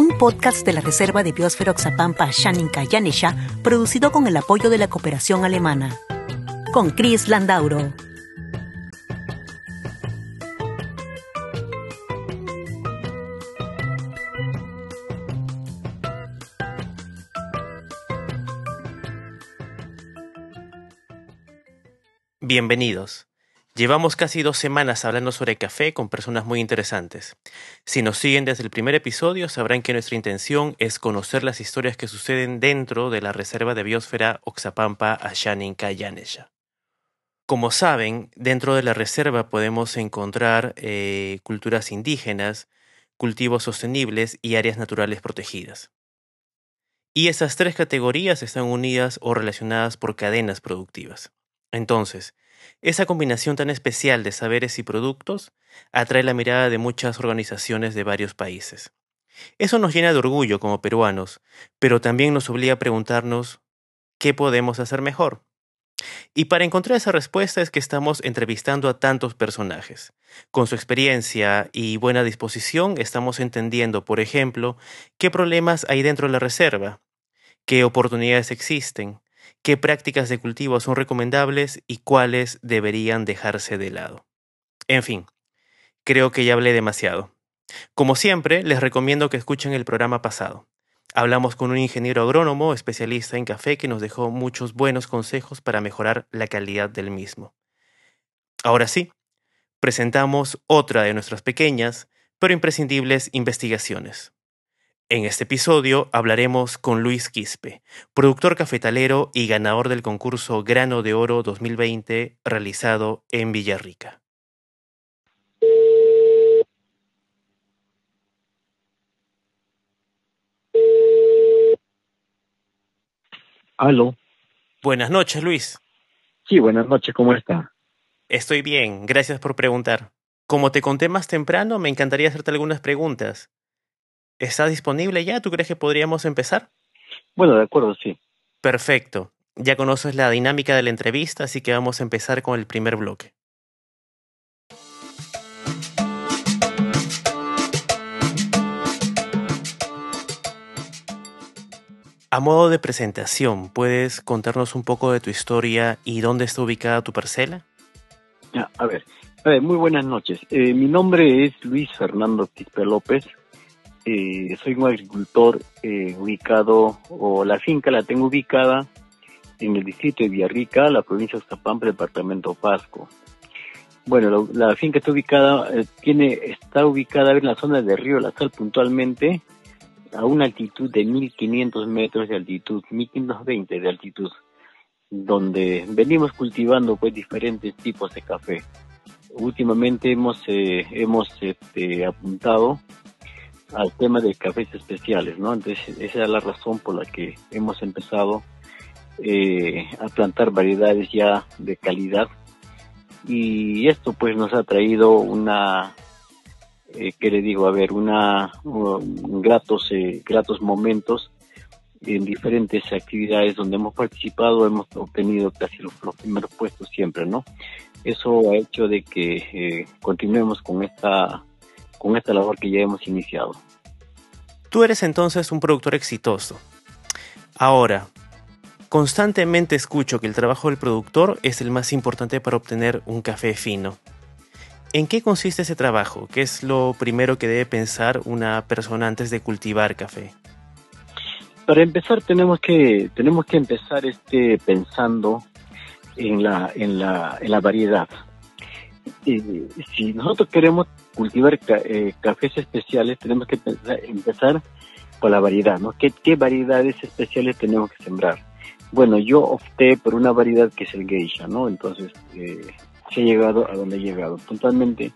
un podcast de la Reserva de Biosfera Oxapampa Shaninka Yanesha, producido con el apoyo de la cooperación alemana. Con Chris Landauro. Bienvenidos. Llevamos casi dos semanas hablando sobre café con personas muy interesantes. Si nos siguen desde el primer episodio, sabrán que nuestra intención es conocer las historias que suceden dentro de la Reserva de Biosfera Oxapampa Ashaninka Yanesha. Como saben, dentro de la reserva podemos encontrar eh, culturas indígenas, cultivos sostenibles y áreas naturales protegidas. Y esas tres categorías están unidas o relacionadas por cadenas productivas. Entonces, esa combinación tan especial de saberes y productos atrae la mirada de muchas organizaciones de varios países. Eso nos llena de orgullo como peruanos, pero también nos obliga a preguntarnos ¿qué podemos hacer mejor? Y para encontrar esa respuesta es que estamos entrevistando a tantos personajes. Con su experiencia y buena disposición estamos entendiendo, por ejemplo, qué problemas hay dentro de la reserva, qué oportunidades existen, qué prácticas de cultivo son recomendables y cuáles deberían dejarse de lado. En fin, creo que ya hablé demasiado. Como siempre, les recomiendo que escuchen el programa pasado. Hablamos con un ingeniero agrónomo especialista en café que nos dejó muchos buenos consejos para mejorar la calidad del mismo. Ahora sí, presentamos otra de nuestras pequeñas, pero imprescindibles investigaciones. En este episodio hablaremos con Luis Quispe, productor cafetalero y ganador del concurso Grano de Oro 2020 realizado en Villarrica. Aló. Buenas noches, Luis. Sí, buenas noches, ¿cómo está? Estoy bien, gracias por preguntar. Como te conté más temprano, me encantaría hacerte algunas preguntas. ¿Está disponible ya? ¿Tú crees que podríamos empezar? Bueno, de acuerdo, sí. Perfecto. Ya conoces la dinámica de la entrevista, así que vamos a empezar con el primer bloque. A modo de presentación, ¿puedes contarnos un poco de tu historia y dónde está ubicada tu parcela? A ver, a ver muy buenas noches. Eh, mi nombre es Luis Fernando Quispe López. Eh, soy un agricultor eh, ubicado, o la finca la tengo ubicada en el distrito de Villarrica, la provincia de Zapampa, departamento Pasco. Bueno, la, finca está ubicada, eh, tiene, está ubicada en la zona de Río La Sal puntualmente, a una altitud de 1500 metros de altitud, 1520 de altitud, donde venimos cultivando pues diferentes tipos de café. Últimamente hemos, hemos este, apuntado al tema de cafés especiales, ¿no? Entonces esa es la razón por la que hemos empezado eh, a plantar variedades ya de calidad y esto pues nos ha traído una, eh, ¿qué le digo? A ver, una gratos, eh, gratos momentos en diferentes actividades donde hemos participado, hemos obtenido casi los, primeros puestos siempre, ¿no? Eso ha hecho de que eh, continuemos con esta con esta labor que ya hemos iniciado. Tú eres entonces un productor exitoso. Ahora, constantemente escucho que el trabajo del productor es el más importante para obtener un café fino. ¿En qué consiste ese trabajo? ¿Qué es lo primero que debe pensar una persona antes de cultivar café? Para empezar tenemos que tenemos que empezar este pensando en la en la, en la variedad. Eh, si nosotros queremos cultivar eh, cafés especiales, tenemos que empezar por la variedad, ¿no? ¿Qué, variedades especiales tenemos que sembrar? Bueno, yo opté por una variedad que es el geisha, ¿no? Entonces, eh, se ha llegado a donde he llegado. Puntualmente,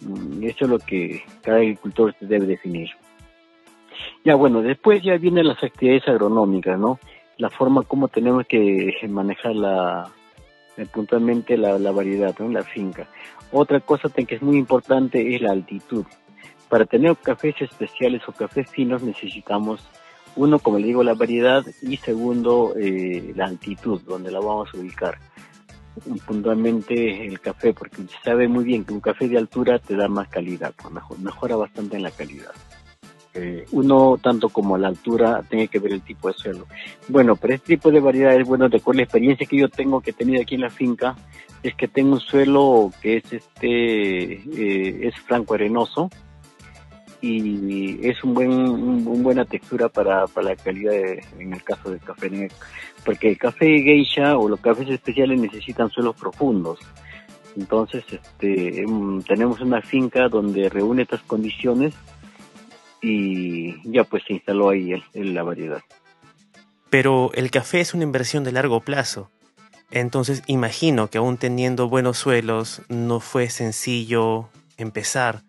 mm, eso es lo que cada agricultor debe definir. Ya bueno, después ya vienen las actividades agronómicas, ¿no? la forma como tenemos que manejar la, eh, puntualmente la, la variedad, ¿no? la finca. Otra cosa que es muy importante es la altitud. Para tener cafés especiales o cafés finos necesitamos, uno, como le digo, la variedad y segundo, eh, la altitud, donde la vamos a ubicar. Puntualmente el café, porque se sabe muy bien que un café de altura te da más calidad, mejora bastante en la calidad. Uno, tanto como la altura, tiene que ver el tipo de suelo. Bueno, pero este tipo de variedades, bueno, de la experiencia que yo tengo, que he tenido aquí en la finca, es que tengo un suelo que es este, eh, es franco arenoso, y es un buen un, buena textura para, para la calidad en el caso del café porque el café geisha o los cafés especiales necesitan suelos profundos entonces este em, tenemos una finca donde reúne estas condiciones y ya pues se instaló ahí la variedad pero el café es una inversión de largo plazo entonces imagino que aún teniendo buenos suelos no fue sencillo empezar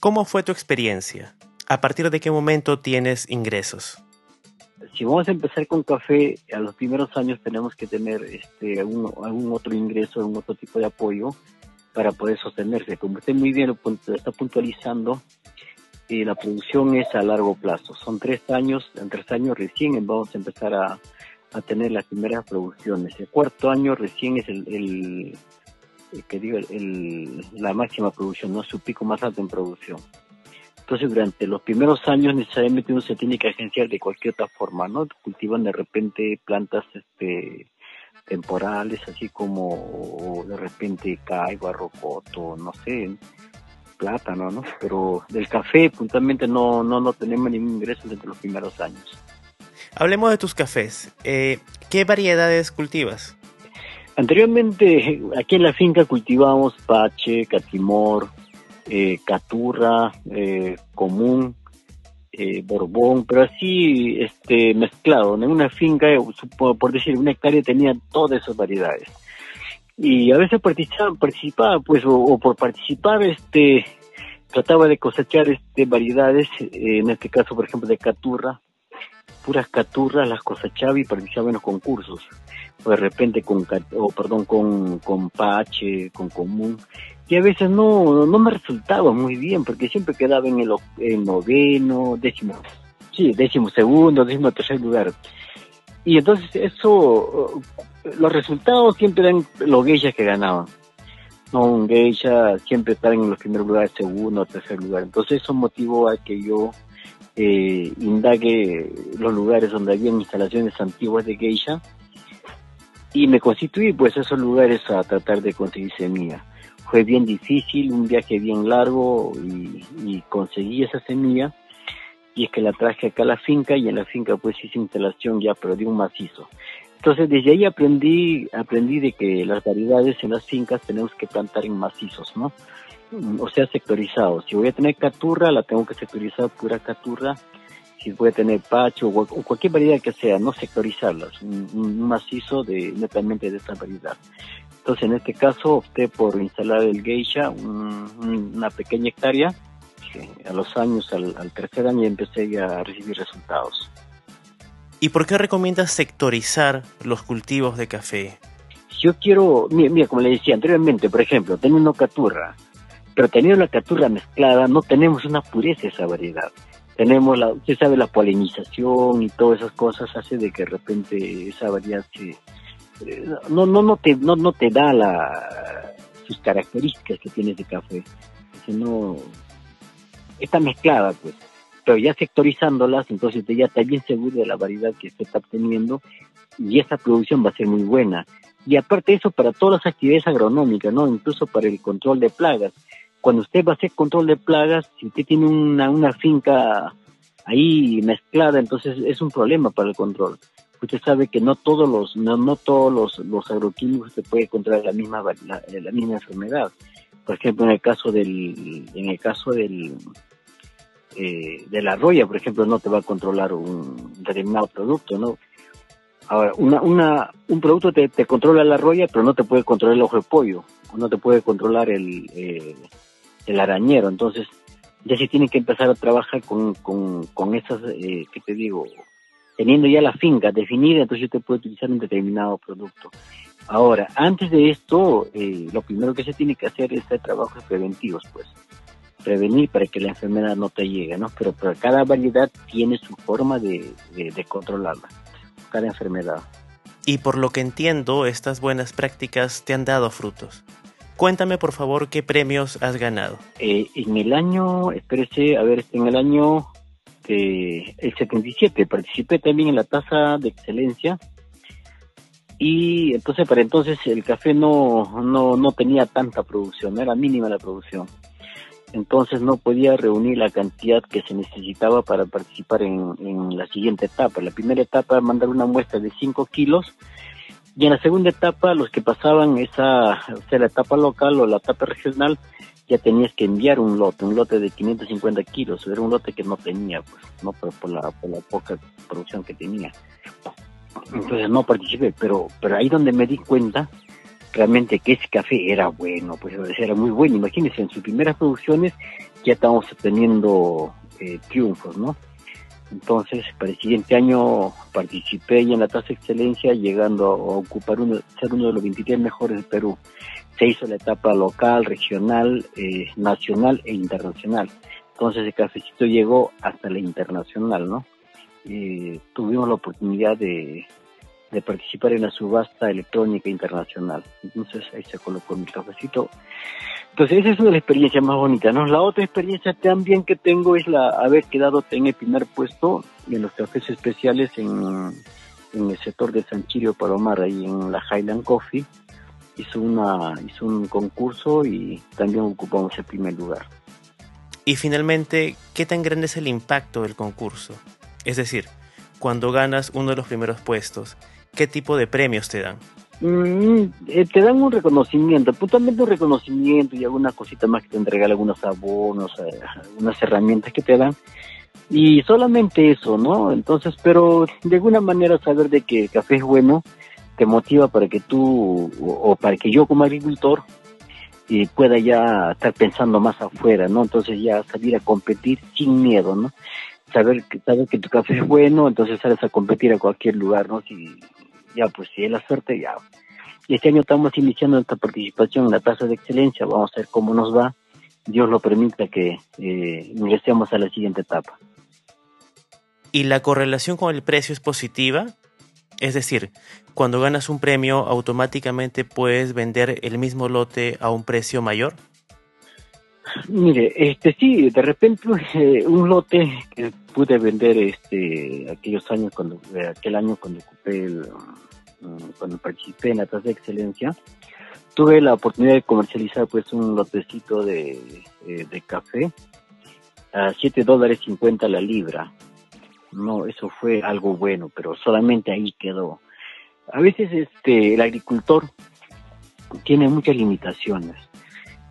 ¿Cómo fue tu experiencia? ¿A partir de qué momento tienes ingresos? Si vamos a empezar con café, a los primeros años tenemos que tener este, algún, otro ingreso, algún otro tipo de apoyo para poder sostenerse. Como usted muy bien lo está puntualizando, eh, la producción es a largo plazo. Son tres años, en tres años recién vamos a empezar a, tener las primeras producciones. El cuarto año recién es el que digo, el, la máxima producción, no su pico más alto en producción. Entonces, durante los primeros años necesariamente uno se tiene que agenciar de cualquier otra forma, ¿no? Cultivan de repente plantas este temporales, así como de repente caigo, rocoto, no sé, plátano, ¿no? Pero del café puntualmente no, no, no tenemos ningún ingreso desde los primeros años. Hablemos de tus cafés. Eh, ¿Qué variedades cultivas? Anteriormente, aquí en la finca cultivábamos pache, catimor, eh, caturra, eh, común, eh, borbón, pero así este, mezclado. En una finca, por decir, una hectárea tenía todas esas variedades. Y a veces participaba, participaba pues, o, por participar, este, trataba de cosechar este, variedades, en este caso, por ejemplo, de caturra, puras caturras las cosechaba y participaba en los concursos o de repente con, o perdón, con, con Pache, con Común, y a veces no, no me resultaba muy bien, porque siempre quedaba en el, noveno, décimo, sí, décimo segundo, décimo tercer lugar. Y entonces eso, los resultados siempre eran los geishas que ganaban. No, un geisha siempre estaba en los primeros lugares, segundo, tercer lugar. Entonces eso motivó a que yo eh, indague los lugares donde había instalaciones antiguas de geisha y me constituí pues esos lugares a tratar de conseguir semilla. Fue bien difícil, un viaje bien largo y, conseguí esa semilla y es que la traje acá a la finca y en la finca pues hice instalación ya pero de un macizo. Entonces desde ahí aprendí, aprendí de que las variedades en las fincas tenemos que plantar en macizos, ¿no? O sea, sectorizados. Si voy a tener caturra, la tengo que sectorizar pura caturra si puede tener pacho o, cualquier variedad que sea, no sectorizarlas, un, macizo de netamente de esta variedad. Entonces, en este caso, opté por instalar el geisha, una pequeña hectárea. a los años, al, tercer año, empecé a recibir resultados. ¿Y por qué recomiendas sectorizar los cultivos de café? Yo quiero, mira, como le decía anteriormente, por ejemplo, teniendo caturra, pero teniendo la caturra mezclada, no tenemos una pureza esa variedad tenemos la, usted sabe, la polinización y todas esas cosas hace de que de repente esa variedad se, eh, no, no, no te, no, no te da la, sus características que tiene ese café. no, está mezclada pues, pero ya sectorizándolas, entonces ya está bien seguro de la variedad que se está obteniendo y esa producción va a ser muy buena. Y aparte de eso, para todas las actividades agronómicas, ¿no? Incluso para el control de plagas cuando usted va a hacer control de plagas, si usted tiene una, una finca ahí mezclada, entonces es un problema para el control. Usted sabe que no todos los no, no todos los, los agroquímicos se puede controlar la misma la, la, misma enfermedad. Por ejemplo, en el caso del en el caso del eh, de la roya, por ejemplo, no te va a controlar un determinado producto, ¿no? Ahora, una, una, un producto te, controla la roya, pero no te puede controlar el ojo de pollo, no te puede controlar el, eh, el arañero. Entonces, ya se tiene que empezar a trabajar con, con, con esas, eh, ¿qué te digo? teniendo ya la finca definida, entonces te puedo utilizar un determinado producto. Ahora, antes de esto, eh, lo primero que se tiene que hacer es hacer trabajos preventivos, pues. Prevenir para que la enfermedad no te llegue, ¿no? Pero, pero cada variedad tiene su forma de, de controlarla, cada enfermedad. Y por lo que entiendo, estas buenas prácticas te han dado frutos. Cuéntame, por favor, qué premios has ganado. Eh, en el año, espérese, a ver, en el año eh, el 77 participé también en la tasa de excelencia y entonces para entonces el café no, no, no tenía tanta producción, era mínima la producción. Entonces no podía reunir la cantidad que se necesitaba para participar en, en la siguiente etapa. La primera etapa mandar una muestra de 5 kilos y en la segunda etapa, los que pasaban esa, o sea, la etapa local o la etapa regional, ya tenías que enviar un lote, un lote de 550 kilos. Era un lote que no tenía, pues, no por, la, por la poca producción que tenía. Entonces no participé, pero, pero ahí donde me di cuenta realmente que ese café era bueno, pues era muy bueno. Imagínense, en sus primeras producciones ya estábamos teniendo eh, triunfos, ¿no? Entonces, para el siguiente año participé en la tasa de excelencia, llegando a ocupar uno, ser uno de los 23 mejores de Perú. Se hizo la etapa local, regional, eh, nacional e internacional. Entonces, el cafecito llegó hasta la internacional, ¿no? Eh, tuvimos la oportunidad de, de participar en la subasta electrónica internacional. Entonces, ahí se colocó mi cafecito entonces esa es una de las experiencias más bonitas, ¿no? La otra experiencia también que tengo es la haber quedado en el primer puesto en los cafés especiales en, el sector de San Chirio Palomar, ahí en la Highland Coffee. Hizo, una, hizo un concurso y también ocupamos el primer lugar. Y finalmente, ¿qué tan grande es el impacto del concurso? Es decir, cuando ganas uno de los primeros puestos, ¿qué tipo de premios te dan? Mm, eh, te dan un reconocimiento, puntualmente un reconocimiento y alguna cosita más que te entregan, algunos abonos, eh, algunas herramientas que te dan. Y solamente eso, ¿no? Entonces, pero de alguna manera saber de que el café es bueno te motiva para que tú, o, para que yo como agricultor, eh, pueda ya estar pensando más afuera, ¿no? Entonces ya salir a competir sin miedo, ¿no? Saber saber que tu café es bueno, entonces sales a competir a cualquier lugar, ¿no? Si, ya pues si es la suerte, ya. Y este año estamos iniciando nuestra participación en la tasa de excelencia, vamos a ver cómo nos va. Dios lo permita que eh, ingresemos a la siguiente etapa. ¿Y la correlación con el precio es positiva? Es decir, cuando ganas un premio, automáticamente puedes vender el mismo lote a un precio mayor. Mire, este sí, de repente eh, un lote que pude vender este aquellos años cuando aquel año cuando ocupé el, Mm, cuando participé en la tasa de excelencia, tuve la oportunidad de comercializar pues un lotecito de, eh, café a 7 dólares 50 la libra. No, eso fue algo bueno, pero solamente ahí quedó. A veces este el agricultor tiene muchas limitaciones.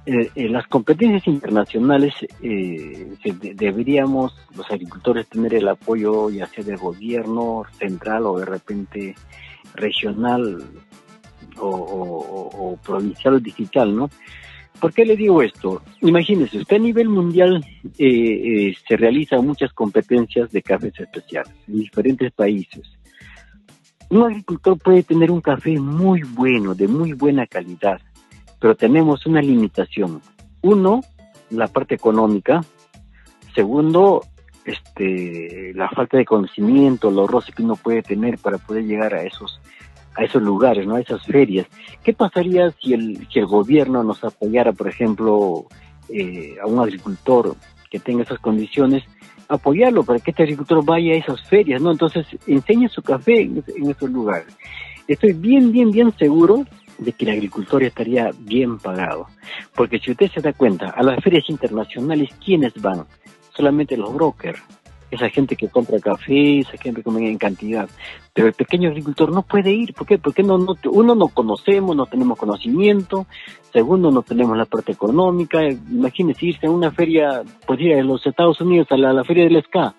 Eh, las competencias internacionales eh, deberíamos los agricultores tener el apoyo ya sea del gobierno central o de repente regional o, provincial digital, ¿no? ¿Por qué le digo esto? Imagínese, usted a nivel mundial eh, eh, se realizan muchas competencias de cafés especiales en diferentes países. Un agricultor puede tener un café muy bueno, de muy buena calidad, pero tenemos una limitación. Uno, la parte económica. Segundo, este, la falta de conocimiento, los roces que uno puede tener para poder llegar a esos a esos lugares, ¿no? A esas ferias. ¿Qué pasaría si el, si el gobierno nos apoyara, por ejemplo, eh, a un agricultor que tenga esas condiciones, apoyarlo para que este agricultor vaya a esas ferias, ¿no? Entonces, enseñe su café en, en esos lugares. Estoy bien, bien, bien seguro de que el agricultor estaría bien pagado. Porque si usted se da cuenta, a las ferias internacionales, ¿quiénes van? solamente los brokers, esa gente que compra café, esa gente que come en cantidad. Pero el pequeño agricultor no puede ir. ¿Por qué? Porque no, uno no conocemos, no tenemos conocimiento. Segundo, no tenemos la parte económica. Imagínese irse a una feria, pues ir a los Estados Unidos, a la, feria del SCA.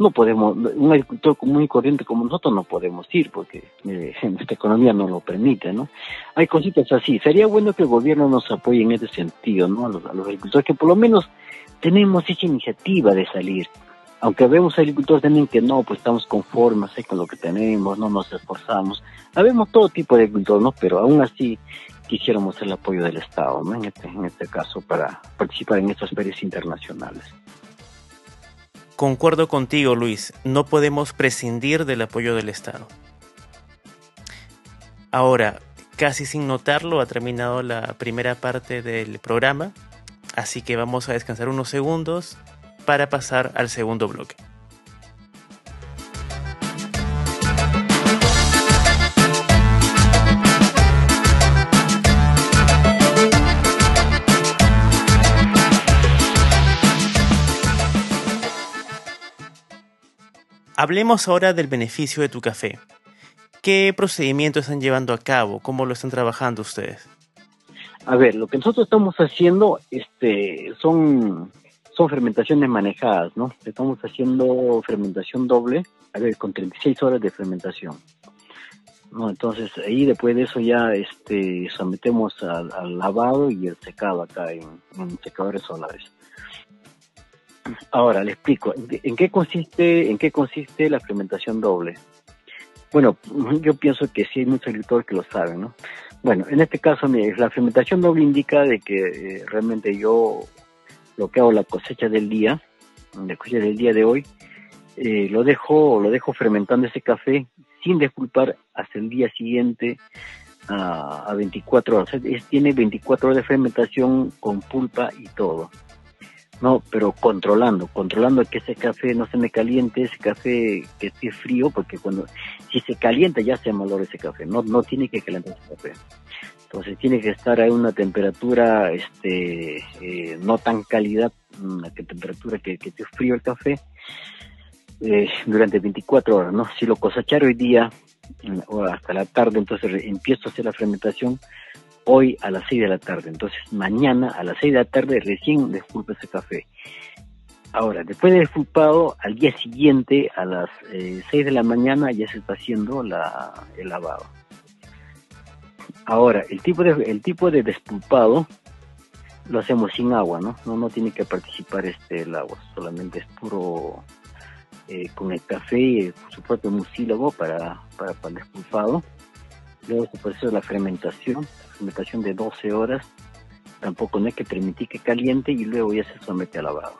No podemos, un agricultor común y corriente como nosotros no podemos ir porque eh, nuestra economía no lo permite, ¿no? Hay cositas así. Sería bueno que el gobierno nos apoye en ese sentido, ¿no? A los, a los agricultores que por lo menos tenemos esa iniciativa de salir. Aunque vemos agricultores también que no, pues estamos conformes con lo que tenemos, no nos esforzamos. Habemos todo tipo de agricultores, ¿no? Pero aún así quisiéramos el apoyo del Estado, ¿no? En este, en este caso, para participar en estas ferias internacionales. Concuerdo contigo, Luis. No podemos prescindir del apoyo del Estado. Ahora, casi sin notarlo, ha terminado la primera parte del programa, así que vamos a descansar unos segundos para pasar al segundo bloque. Hablemos ahora del beneficio de tu café. ¿Qué procedimientos están llevando a cabo? ¿Cómo lo están trabajando ustedes? A ver, lo que nosotros estamos haciendo este, son, son fermentaciones manejadas, ¿no? Estamos haciendo fermentación doble, a ver, con 36 horas de fermentación. ¿no? Entonces, ahí después de eso ya este, sometemos al, lavado y el secado acá en, en secadores solares. Ahora le explico en qué consiste en qué consiste la fermentación doble. Bueno, yo pienso que sí hay muchos agricultores que lo saben, ¿no? Bueno, en este caso la fermentación doble indica de que eh, realmente yo lo que hago la cosecha del día, la cosecha del día de hoy, eh, lo dejo lo dejo fermentando ese café sin desculpar hasta el día siguiente a, a 24 horas. Es, tiene 24 horas de fermentación con pulpa y todo. No, pero controlando, controlando que ese café no se me caliente, ese café que esté frío, porque cuando, si se calienta ya se malora ese café, no, no tiene que calentar ese café. Entonces tiene que estar a una temperatura, este, eh, no tan calidad, una temperatura que, que esté frío el café, eh, durante 24 horas, ¿no? Si lo cosechar hoy día, o hasta la tarde, entonces empiezo a hacer la fermentación, hoy a las 6 de la tarde. Entonces mañana a las 6 de la tarde recién desculpa ese café. Ahora, después de desculpado, al día siguiente a las eh, 6 de la mañana ya se está haciendo la, el lavado. Ahora, el tipo de el tipo de despulpado lo hacemos sin agua, ¿no? No, no tiene que participar este el agua, solamente es puro eh, con el café y su propio mucílago para, para, para el despulpado. Luego se hacer la fermentación, fermentación de 12 horas, tampoco no hay que permitir que caliente y luego ya se somete a lavado.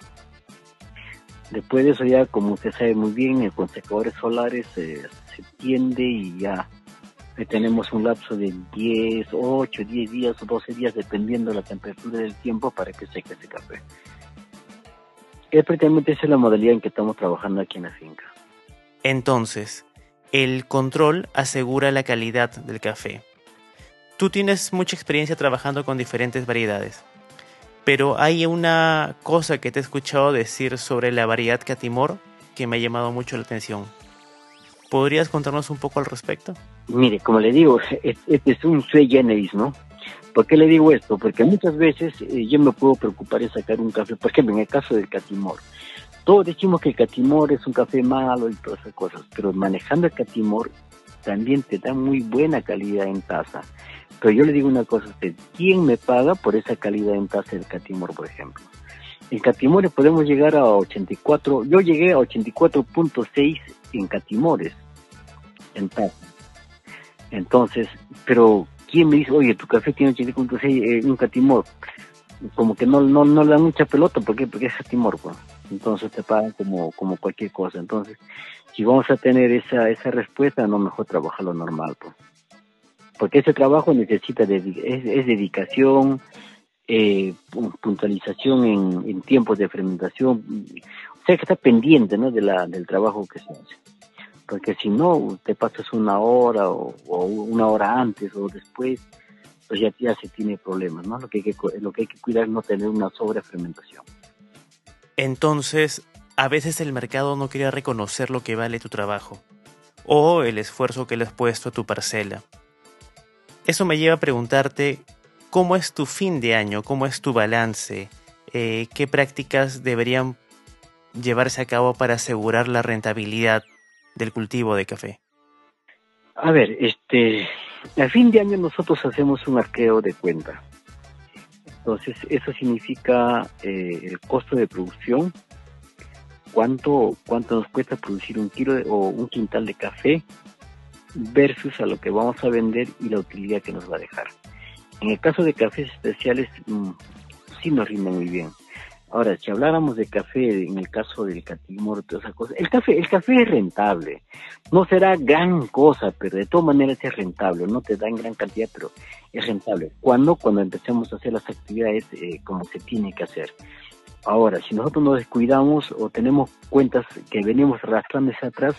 Después de eso ya, como usted sabe muy bien, con secadores solares se tiende y ya tenemos un lapso de 10, 8, 10 días o 12 días dependiendo de la temperatura del tiempo para que seque ese café. Es prácticamente esa es la modalidad en que estamos trabajando aquí en la finca. Entonces, el control asegura la calidad del café. Tú tienes mucha experiencia trabajando con diferentes variedades, pero hay una cosa que te he escuchado decir sobre la variedad Catimor que me ha llamado mucho la atención. ¿Podrías contarnos un poco al respecto? Mire, como le digo, este es un sui generis, ¿no? ¿Por qué le digo esto? Porque muchas veces eh, yo me puedo preocupar de sacar un café, por ejemplo, en el caso del Catimor. Todos decimos que el Catimor es un café malo y todas esas cosas, pero manejando el Catimor también te da muy buena calidad en taza. Pero yo le digo una cosa a usted, ¿quién me paga por esa calidad en tasa del Catimor, por ejemplo? En Catimores podemos llegar a 84, yo llegué a 84.6 en Catimores, en tasa. Entonces, pero ¿quién me dice, oye, tu café tiene 84.6 en eh, un Catimor? Como que no, no, no le da mucha pelota, ¿por qué? Porque es Catimor, pues. Entonces te pagan como, como cualquier cosa. Entonces, si vamos a tener esa, esa respuesta, no mejor trabajar lo normal, pues porque ese trabajo necesita de, es, dedicación, eh, puntualización en, tiempos de fermentación, o sea que está pendiente ¿no? de la, del trabajo que se hace. Porque si no, te pasas una hora o, una hora antes o después, pues ya, ya se tiene problemas, ¿no? Lo que, hay que, lo que hay que cuidar es no tener una sobrefermentación. Entonces, a veces el mercado no quiere reconocer lo que vale tu trabajo o el esfuerzo que le has puesto a tu parcela. Eso me lleva a preguntarte cómo es tu fin de año, cómo es tu balance, eh, qué prácticas deberían llevarse a cabo para asegurar la rentabilidad del cultivo de café. A ver, este, a fin de año nosotros hacemos un arqueo de cuenta. Entonces, eso significa eh, el costo de producción, cuánto, cuánto nos cuesta producir un kilo o un quintal de café versus a lo que vamos a vender y la utilidad que nos va a dejar. En el caso de cafés especiales, mm, sí nos rinde muy bien. Ahora, si habláramos de café, en el caso del catimor, todas esas cosas, el café, el café es rentable. No será gran cosa, pero de todas maneras es rentable. No te da en gran cantidad, pero es rentable. ¿Cuándo? Cuando empecemos a hacer las actividades eh, como se tiene que hacer. Ahora, si nosotros nos descuidamos o tenemos cuentas que venimos arrastrando hacia atrás,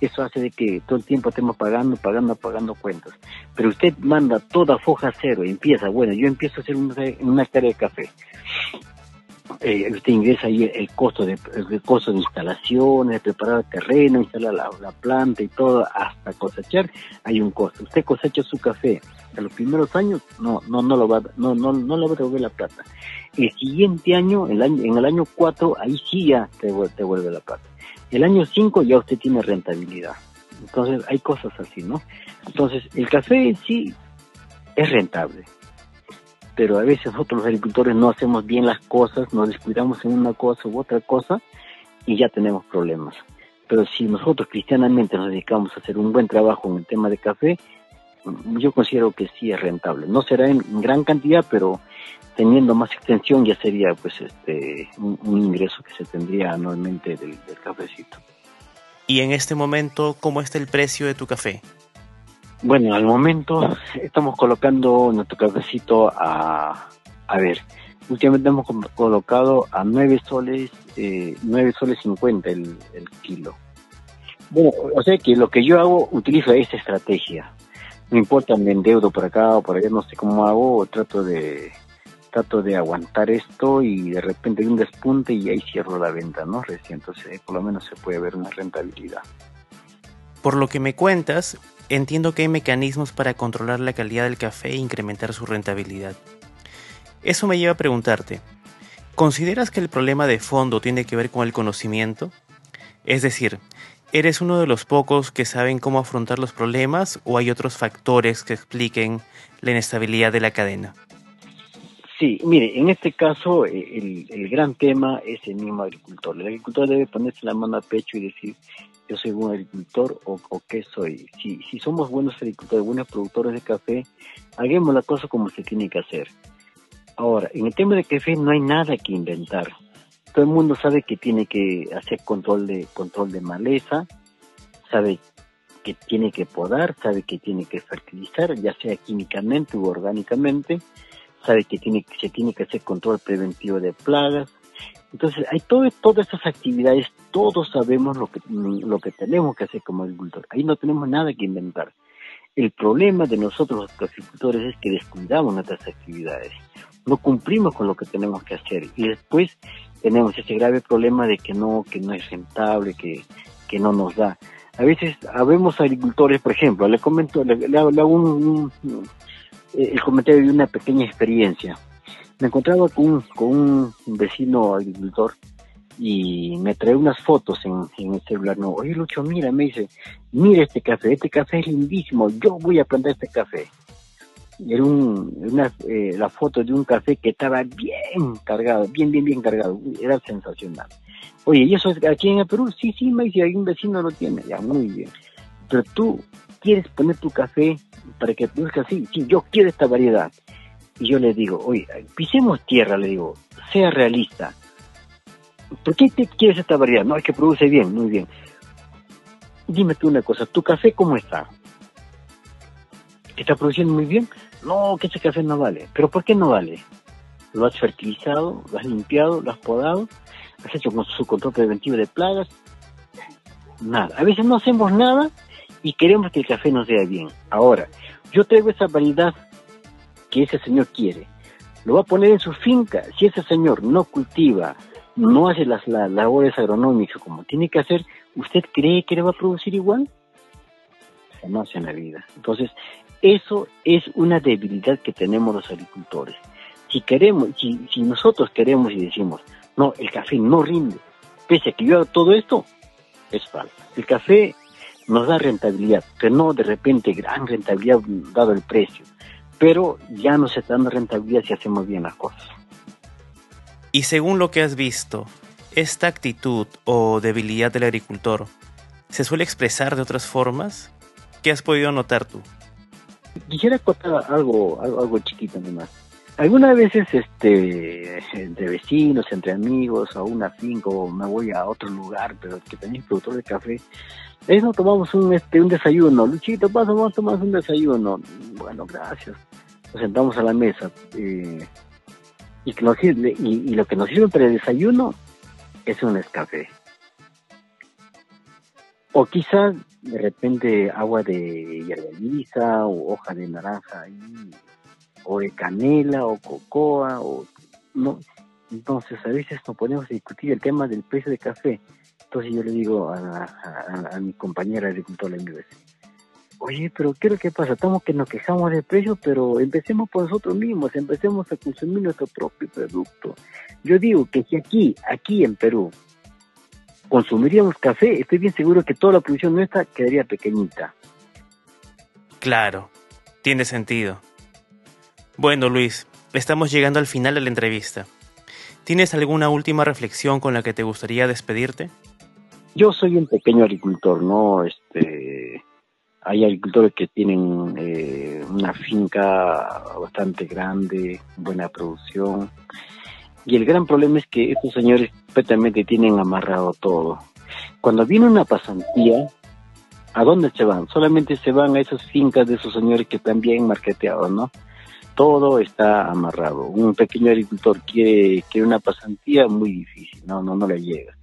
eso hace de que todo el tiempo estemos pagando, pagando, pagando cuentas. Pero usted manda toda foja cero y empieza, bueno, yo empiezo a hacer una, una hectárea de café. Eh, usted ingresa ahí el, costo de el costo de instalaciones, preparar el terreno, instalar la, la, planta y todo, hasta cosechar, hay un costo. Usted cosecha su café en los primeros años, no, no, no lo va, no, no, no le va a devolver la plata. El siguiente año, el año, en el año 4, ahí sí ya te, te vuelve la plata. El año 5 ya usted tiene rentabilidad. Entonces hay cosas así, ¿no? Entonces el café sí es rentable, pero a veces nosotros los agricultores no hacemos bien las cosas, nos descuidamos en una cosa u otra cosa y ya tenemos problemas. Pero si nosotros cristianamente nos dedicamos a hacer un buen trabajo en el tema de café, yo considero que sí es rentable. No será en gran cantidad, pero teniendo más extensión ya sería pues este un, ingreso que se tendría anualmente del, cafecito. ¿Y en este momento cómo está el precio de tu café? Bueno, al momento estamos colocando nuestro cafecito a, a ver, últimamente hemos colocado a 9 soles, eh, 9 soles 50 el, kilo. Bueno, o sea que lo que yo hago, utilizo esta estrategia. No importa, me endeudo por acá o por allá, no sé cómo hago, trato de, trato de aguantar esto y de repente hay un despunte y ahí cierro la venta, ¿no? Recién, entonces por lo menos se puede ver una rentabilidad. Por lo que me cuentas, entiendo que hay mecanismos para controlar la calidad del café e incrementar su rentabilidad. Eso me lleva a preguntarte, ¿consideras que el problema de fondo tiene que ver con el conocimiento? Es decir, ¿eres uno de los pocos que saben cómo afrontar los problemas o hay otros factores que expliquen la inestabilidad de la cadena? Sí, mire, en este caso eh, el, gran tema es el mismo agricultor. El agricultor debe ponerse la mano a pecho y decir, yo soy un agricultor o, qué soy. Si, si somos buenos agricultores, buenos productores de café, hagamos la cosa como se tiene que hacer. Ahora, en el tema de café no hay nada que inventar. Todo el mundo sabe que tiene que hacer control de, control de maleza, sabe que tiene que podar, sabe que tiene que fertilizar, ya sea químicamente u orgánicamente, sabe que tiene, se tiene que hacer control preventivo de plagas. Entonces, hay todo, todas esas actividades, todos sabemos lo que, lo que tenemos que hacer como agricultor. Ahí no tenemos nada que inventar. El problema de nosotros los agricultores es que descuidamos nuestras actividades. No cumplimos con lo que tenemos que hacer. Y después tenemos ese grave problema de que no, que no es rentable, que, que no nos da. A veces habemos agricultores, por ejemplo, le comento, le, le hago un, eh, el comentario de una pequeña experiencia. Me encontraba con un, con un vecino agricultor y me trae unas fotos en, en, el celular. No, oye Lucho, mira, me dice, mira este café, este café es lindísimo, yo voy a plantar este café. Era un, una, eh, la foto de un café que estaba bien cargado, bien, bien, bien cargado, era sensacional. Oye, ¿y eso es aquí en el Perú? Sí, sí, me dice, hay un vecino lo tiene, ya, muy bien. Pero tú quieres poner tu café para que produzca así. Sí, yo quiero esta variedad. Y yo le digo, oye, pisemos tierra, le digo, sea realista. ¿Por qué te quieres esta variedad? No, es que produce bien, muy bien. Dime tú una cosa, ¿tu café cómo está? ¿Está produciendo muy bien? No, que ese café no vale. ¿Pero por qué no vale? Lo has fertilizado, lo has limpiado, lo has podado, has hecho con su control preventivo de plagas. Nada. A veces no hacemos nada y queremos que el café nos sea bien. Ahora, yo traigo esa variedad que ese señor quiere. Lo va a poner en su finca. Si ese señor no cultiva, no hace las, labores agronómicas como tiene que hacer, ¿usted cree que le va a producir igual? Hace en la vida. Entonces, eso es una debilidad que tenemos los agricultores. Si queremos, si, si nosotros queremos y decimos, no, el café no rinde, pese a que yo hago todo esto, es falso. El café nos da rentabilidad, pero no de repente gran rentabilidad dado el precio, pero ya nos está dando rentabilidad si hacemos bien las cosas. Y según lo que has visto, esta actitud o debilidad del agricultor se suele expresar de otras formas? ¿Qué has podido notar tú? Quisiera contar algo, algo, algo chiquito nomás. Algunas veces, este, entre vecinos, entre amigos, a una finca o me voy a otro lugar, pero que también es productor de café, es no tomamos un, este, un desayuno. Luchito, pasa, vamos a tomar un desayuno. Bueno, gracias. Nos sentamos a la mesa. Eh, y, que nos, y, y lo que nos sirve para el desayuno es un café. O quizás de repente agua de hierba o hoja de naranja o de canela o cocoa o no entonces a veces nos ponemos a discutir el tema del precio de café entonces yo le digo a, mi compañera agricultora en mi vez oye pero qué es lo que pasa estamos que nos quejamos del precio pero empecemos por nosotros mismos empecemos a consumir nuestro propio producto yo digo que si aquí aquí en Perú consumiríamos café, estoy bien seguro que toda la producción nuestra quedaría pequeñita. Claro, tiene sentido. Bueno, Luis, estamos llegando al final de la entrevista. ¿Tienes alguna última reflexión con la que te gustaría despedirte? Yo soy un pequeño agricultor, ¿no? Este, hay agricultores que tienen eh, una finca bastante grande, buena producción, y el gran problema es que estos señores completamente tienen amarrado todo. Cuando viene una pasantía, ¿a dónde se van? Solamente se van a esas fincas de esos señores que están bien marqueteados, ¿no? Todo está amarrado. Un pequeño agricultor quiere, quiere una pasantía muy difícil, no, no, no le llega.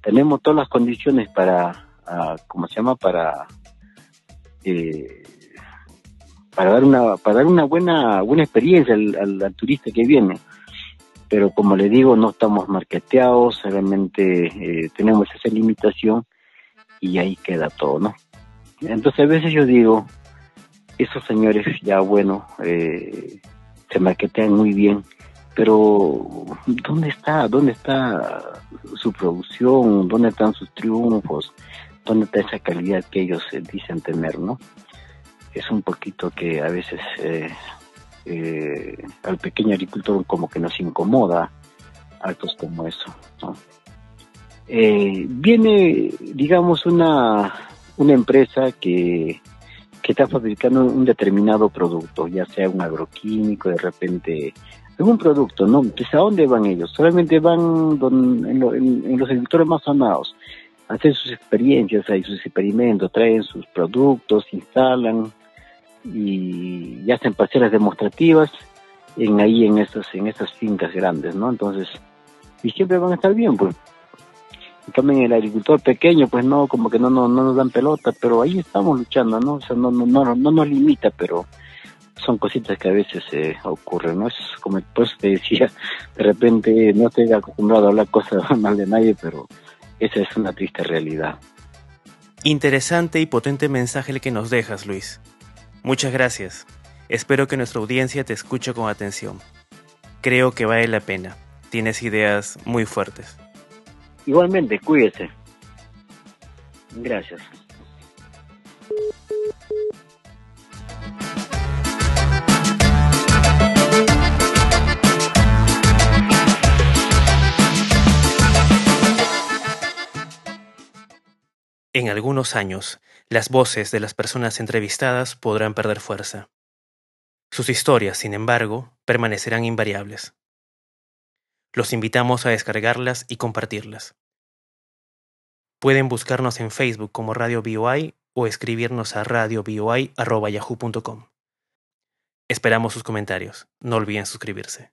Tenemos todas las condiciones para, uh, ¿cómo se llama? Para, eh, para dar una, para dar una buena, buena experiencia al turista que viene pero como le digo, no estamos marketeados, realmente eh, tenemos esa limitación y ahí queda todo, ¿no? Entonces a veces yo digo, esos señores ya, bueno, eh, se marketean muy bien, pero ¿dónde está? ¿Dónde está su producción? ¿Dónde están sus triunfos? ¿Dónde está esa calidad que ellos eh, dicen tener, no? Es un poquito que a veces eh, al pequeño agricultor como que nos incomoda actos como eso. Eh, viene, digamos, una, una empresa que, que está fabricando un determinado producto, ya sea un agroquímico, de repente algún producto, ¿no? Pues, ¿A dónde van ellos? Solamente van en, en, los agricultores más sonados, hacen sus experiencias, hay sus experimentos, traen sus productos, instalan, y, y hacen parcelas demostrativas en ahí en esas en esas fincas grandes, ¿no? Entonces, y siempre van a estar bien, pues. Y también el agricultor pequeño, pues no, como que no, no, no nos dan pelota, pero ahí estamos luchando, ¿no? O sea, no, no, no, no nos limita, pero son cositas que a veces eh, ocurren, ¿no? Es como, pues te decía, de repente no estoy acostumbrado a hablar cosas mal de nadie, pero esa es una triste realidad. Interesante y potente mensaje el que nos dejas, Luis. Muchas gracias. Espero que nuestra audiencia te escuche con atención. Creo que vale la pena. Tienes ideas muy fuertes. Igualmente, cuídese. Gracias. En algunos años, las voces de las personas entrevistadas podrán perder fuerza. Sus historias, sin embargo, permanecerán invariables. Los invitamos a descargarlas y compartirlas. Pueden buscarnos en Facebook como Radio BOI o escribirnos a radioboi.yahoo.com. Esperamos sus comentarios. No olviden suscribirse.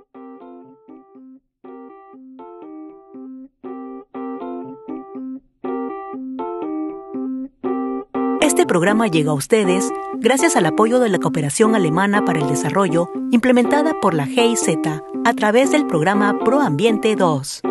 Programa llega a ustedes gracias al apoyo de la Cooperación Alemana para el Desarrollo implementada por la GIZ a través del programa ProAmbiente 2.